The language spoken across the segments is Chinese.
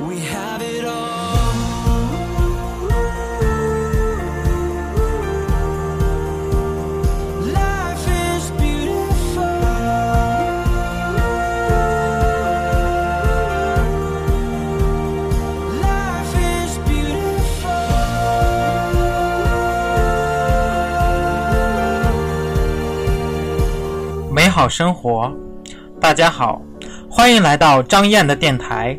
We have it all. Life is beautiful. Life is beautiful. 美好生活，大家好，欢迎来到张燕的电台。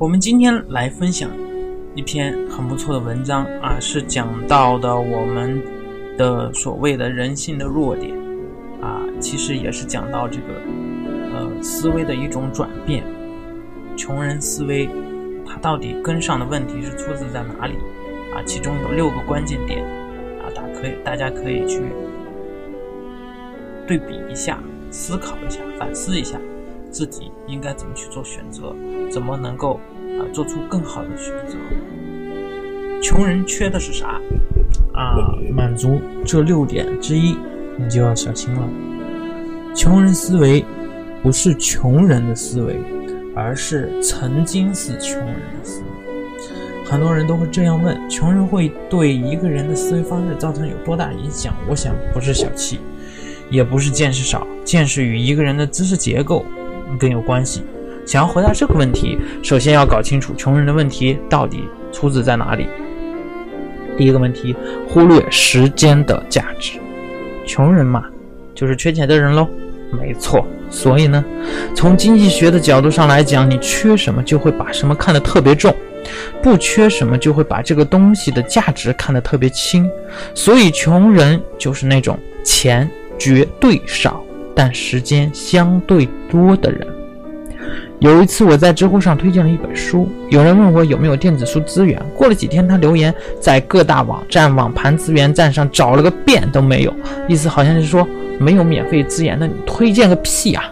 我们今天来分享一篇很不错的文章啊，是讲到的我们的所谓的人性的弱点啊，其实也是讲到这个呃思维的一种转变。穷人思维，它到底根上的问题是出自在哪里啊？其中有六个关键点啊，大可以大家可以去对比一下，思考一下，反思一下。自己应该怎么去做选择？怎么能够啊做出更好的选择？穷人缺的是啥啊？满足这六点之一，你就要小心了。穷人思维不是穷人的思维，而是曾经是穷人的思维。很多人都会这样问：穷人会对一个人的思维方式造成有多大影响？我想不是小气，也不是见识少，见识与一个人的知识结构。更有关系。想要回答这个问题，首先要搞清楚穷人的问题到底出自在哪里。第一个问题，忽略时间的价值。穷人嘛，就是缺钱的人喽。没错。所以呢，从经济学的角度上来讲，你缺什么就会把什么看得特别重，不缺什么就会把这个东西的价值看得特别轻。所以穷人就是那种钱绝对少。但时间相对多的人，有一次我在知乎上推荐了一本书，有人问我有没有电子书资源。过了几天，他留言在各大网站网盘资源站上找了个遍都没有，意思好像是说没有免费资源的，你推荐个屁啊！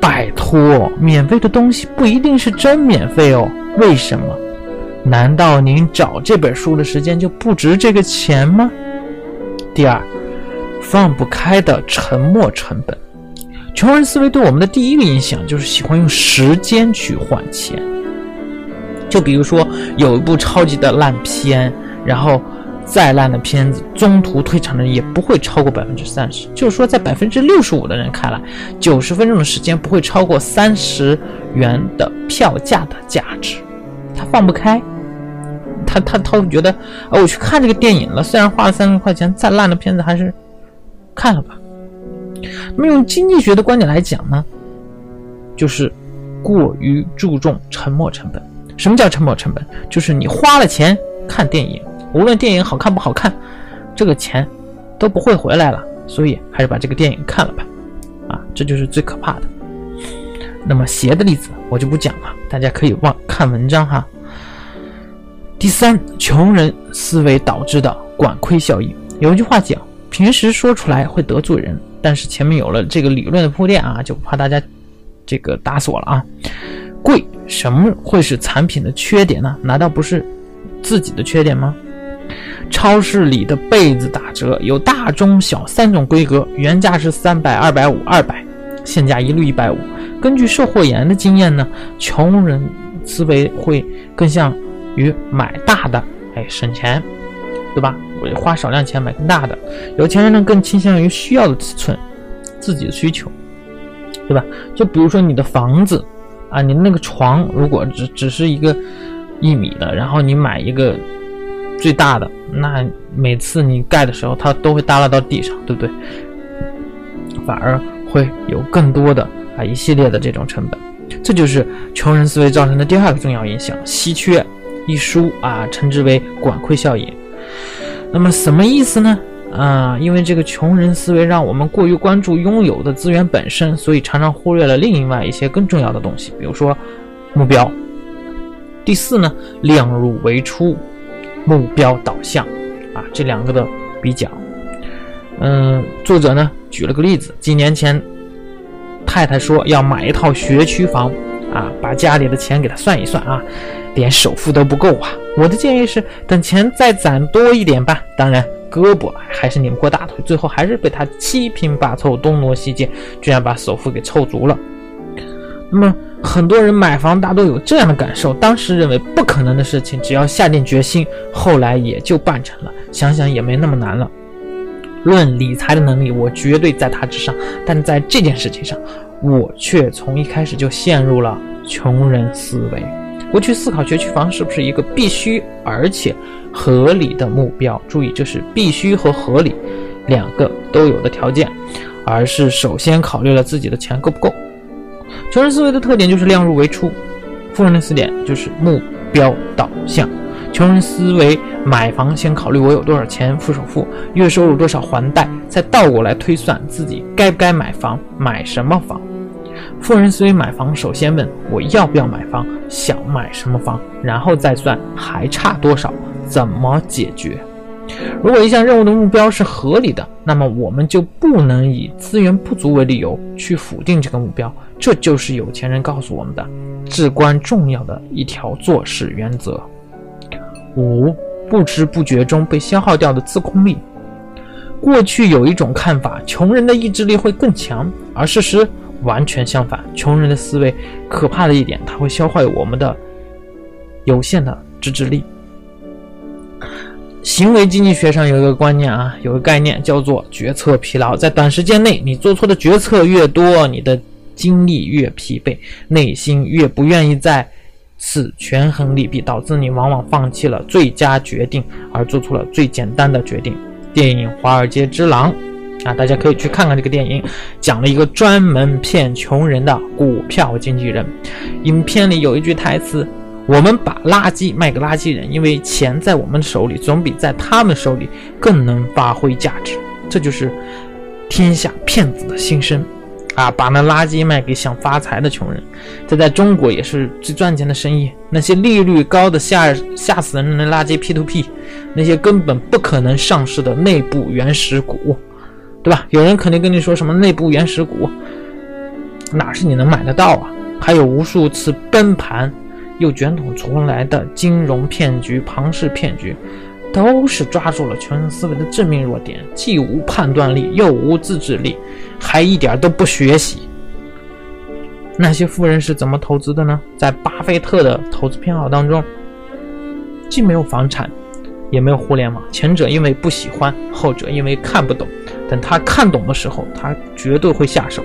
拜托，免费的东西不一定是真免费哦。为什么？难道您找这本书的时间就不值这个钱吗？第二。放不开的沉没成本，穷人思维对我们的第一个影响就是喜欢用时间去换钱。就比如说有一部超级的烂片，然后再烂的片子，中途退场的人也不会超过百分之三十。就是说，在百分之六十五的人看来，九十分钟的时间不会超过三十元的票价的价值。他放不开，他他他会觉得，啊，我去看这个电影了，虽然花了三十块钱，再烂的片子还是。看了吧。那么用经济学的观点来讲呢，就是过于注重沉没成本。什么叫沉没成本？就是你花了钱看电影，无论电影好看不好看，这个钱都不会回来了。所以还是把这个电影看了吧。啊，这就是最可怕的。那么邪的例子我就不讲了，大家可以忘看文章哈。第三，穷人思维导致的管窥效应。有一句话讲。平时说出来会得罪人，但是前面有了这个理论的铺垫啊，就不怕大家这个打死我了啊！贵什么会是产品的缺点呢？难道不是自己的缺点吗？超市里的被子打折，有大、中、小三种规格，原价是三百、二百五、二百，现价一律一百五。根据售货员的经验呢，穷人思维会更像于买大的，哎，省钱。对吧？花少量钱买更大的，有钱人呢更倾向于需要的尺寸，自己的需求。对吧？就比如说你的房子啊，你那个床，如果只只是一个一米的，然后你买一个最大的，那每次你盖的时候，它都会耷拉到地上，对不对？反而会有更多的啊一系列的这种成本，这就是穷人思维造成的第二个重要影响：稀缺。一书啊，称之为管窥效应。那么什么意思呢？啊，因为这个穷人思维让我们过于关注拥有的资源本身，所以常常忽略了另外一些更重要的东西，比如说目标。第四呢，量入为出，目标导向啊，这两个的比较。嗯，作者呢举了个例子，几年前太太说要买一套学区房啊，把家里的钱给他算一算啊。连首付都不够啊！我的建议是等钱再攒多一点吧。当然，胳膊还是拧不过大腿，最后还是被他七拼八凑，东挪西借，居然把首付给凑足了。那么，很多人买房大都有这样的感受：当时认为不可能的事情，只要下定决心，后来也就办成了。想想也没那么难了。论理财的能力，我绝对在他之上，但在这件事情上，我却从一开始就陷入了穷人思维。不去思考学区房是不是一个必须而且合理的目标，注意这是必须和合理两个都有的条件，而是首先考虑了自己的钱够不够。穷人思维的特点就是量入为出，富人的四点就是目标导向。穷人思维买房先考虑我有多少钱付首付，月收入多少还贷，再倒过来推算自己该不该买房，买什么房。富人思维买房，首先问我要不要买房，想买什么房，然后再算还差多少，怎么解决。如果一项任务的目标是合理的，那么我们就不能以资源不足为理由去否定这个目标。这就是有钱人告诉我们的至关重要的一条做事原则。五，不知不觉中被消耗掉的自控力。过去有一种看法，穷人的意志力会更强，而事实。完全相反，穷人的思维可怕的一点，它会消坏我们的有限的自制力。行为经济学上有一个观念啊，有个概念叫做决策疲劳。在短时间内，你做错的决策越多，你的精力越疲惫，内心越不愿意再次权衡利弊，导致你往往放弃了最佳决定，而做出了最简单的决定。电影《华尔街之狼》。啊，大家可以去看看这个电影，讲了一个专门骗穷人的股票经纪人。影片里有一句台词：“我们把垃圾卖给垃圾人，因为钱在我们手里总比在他们手里更能发挥价值。”这就是天下骗子的心声啊！把那垃圾卖给想发财的穷人，这在中国也是最赚钱的生意。那些利率高的吓吓死人的垃圾 P to P，那些根本不可能上市的内部原始股。对吧？有人肯定跟你说什么内部原始股，哪是你能买得到啊？还有无数次崩盘又卷土重来的金融骗局、庞氏骗局，都是抓住了穷人思维的致命弱点，既无判断力，又无自制力，还一点都不学习。那些富人是怎么投资的呢？在巴菲特的投资偏好当中，既没有房产。也没有互联网，前者因为不喜欢，后者因为看不懂。等他看懂的时候，他绝对会下手。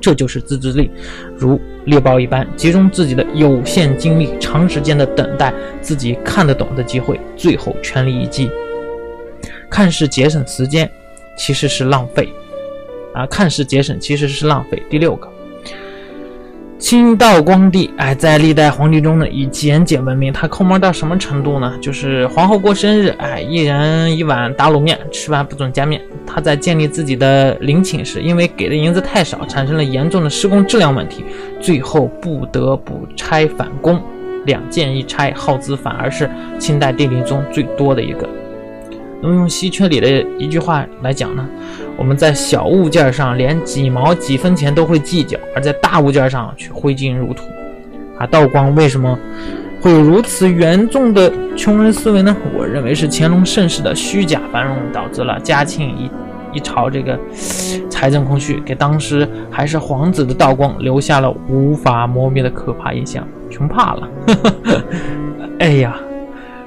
这就是自制力，如猎豹一般，集中自己的有限精力，长时间的等待自己看得懂的机会，最后全力一击。看似节省时间，其实是浪费。啊，看似节省，其实是浪费。第六个。清道光帝，哎，在历代皇帝中呢，以简简闻名。他抠门到什么程度呢？就是皇后过生日，哎，一人一碗打卤面，吃完不准加面。他在建立自己的陵寝时，因为给的银子太少，产生了严重的施工质量问题，最后不得不拆返工。两件一拆，耗资反而是清代帝陵中最多的一个。那么用稀缺里的一句话来讲呢？我们在小物件上连几毛几分钱都会计较，而在大物件上却挥金如土。啊，道光为什么会有如此严重的穷人思维呢？我认为是乾隆盛世的虚假繁荣导致了嘉庆一一朝这个财政空虚，给当时还是皇子的道光留下了无法磨灭的可怕印象，穷怕了。哎呀，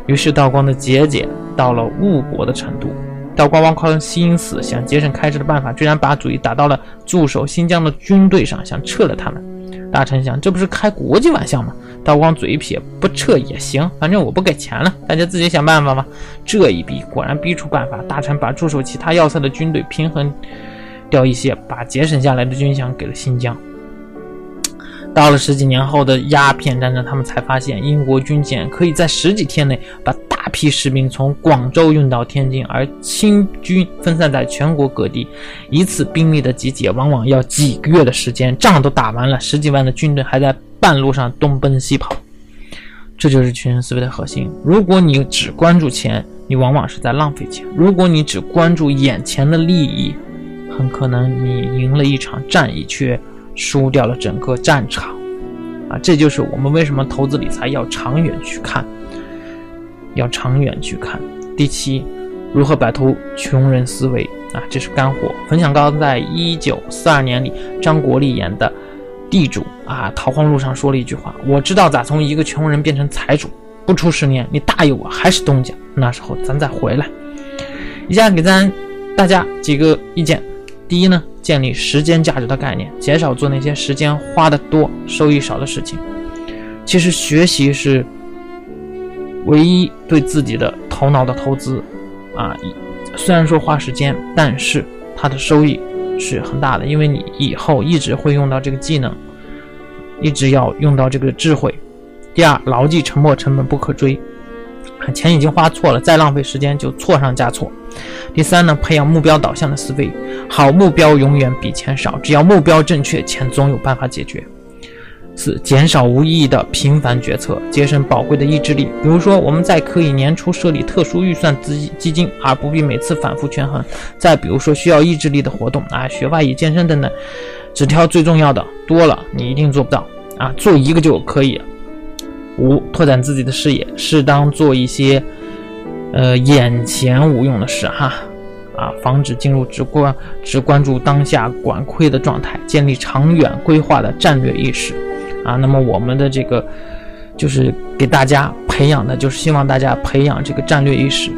于是道光的节俭到了误国的程度。道光王靠心思想节省开支的办法，居然把主意打到了驻守新疆的军队上，想撤了他们。大臣想，这不是开国际玩笑吗？道光嘴一撇，不撤也行，反正我不给钱了，大家自己想办法吧。这一逼果然逼出办法，大臣把驻守其他要塞的军队平衡掉一些，把节省下来的军饷给了新疆。到了十几年后的鸦片战争，他们才发现英国军舰可以在十几天内把大批士兵从广州运到天津，而清军分散在全国各地，一次兵力的集结往往要几个月的时间，仗都打完了，十几万的军队还在半路上东奔西跑。这就是群人思维的核心。如果你只关注钱，你往往是在浪费钱；如果你只关注眼前的利益，很可能你赢了一场战役，却输掉了整个战场。啊，这就是我们为什么投资理财要长远去看，要长远去看。第七，如何摆脱穷人思维啊？这是干货。冯小刚在一九四二年里，张国立演的地主啊，逃荒路上说了一句话：“我知道咋从一个穷人变成财主，不出十年，你大爷我还是东家，那时候咱再回来。”以下给咱大家几个意见。第一呢，建立时间价值的概念，减少做那些时间花的多、收益少的事情。其实学习是唯一对自己的头脑的投资啊。虽然说花时间，但是它的收益是很大的，因为你以后一直会用到这个技能，一直要用到这个智慧。第二，牢记沉没成本不可追，钱已经花错了，再浪费时间就错上加错。第三呢，培养目标导向的思维，好目标永远比钱少，只要目标正确，钱总有办法解决。四，减少无意义的频繁决策，节省宝贵的意志力。比如说，我们在可以年初设立特殊预算资基金，而不必每次反复权衡。再比如说，需要意志力的活动啊，学外语、健身等等，只挑最重要的，多了你一定做不到啊，做一个就可以。五，拓展自己的视野，适当做一些。呃，眼前无用的事哈，啊，防止进入只关只关注当下管亏的状态，建立长远规划的战略意识，啊，那么我们的这个就是给大家培养的，就是希望大家培养这个战略意识。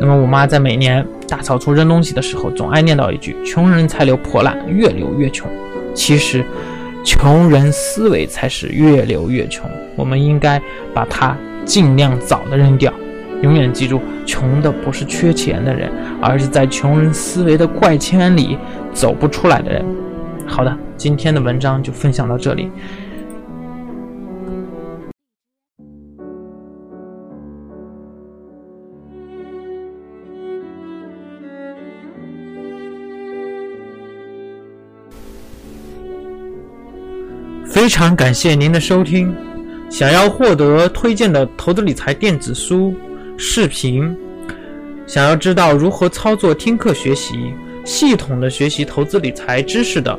那么我妈在每年大扫除扔东西的时候，总爱念叨一句：“穷人才留破烂，越留越穷。”其实，穷人思维才是越留越穷。我们应该把它尽量早的扔掉。永远记住，穷的不是缺钱的人，而是在穷人思维的怪圈里走不出来的人。好的，今天的文章就分享到这里。非常感谢您的收听。想要获得推荐的投资理财电子书。视频，想要知道如何操作听课学习，系统的学习投资理财知识的，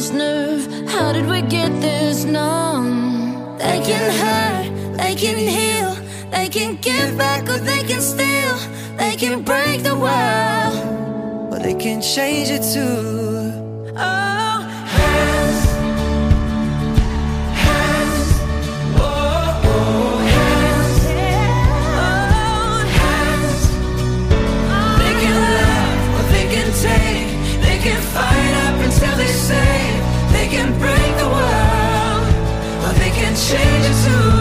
This nerve, how did we get this numb? They can hurt, they can heal, they can give back or they can steal, they can break the world. Or they can change it too. Oh, can break the world or they can change it too.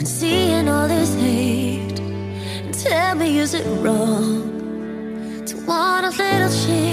and seeing all this hate. And tell me, is it wrong to want a little change?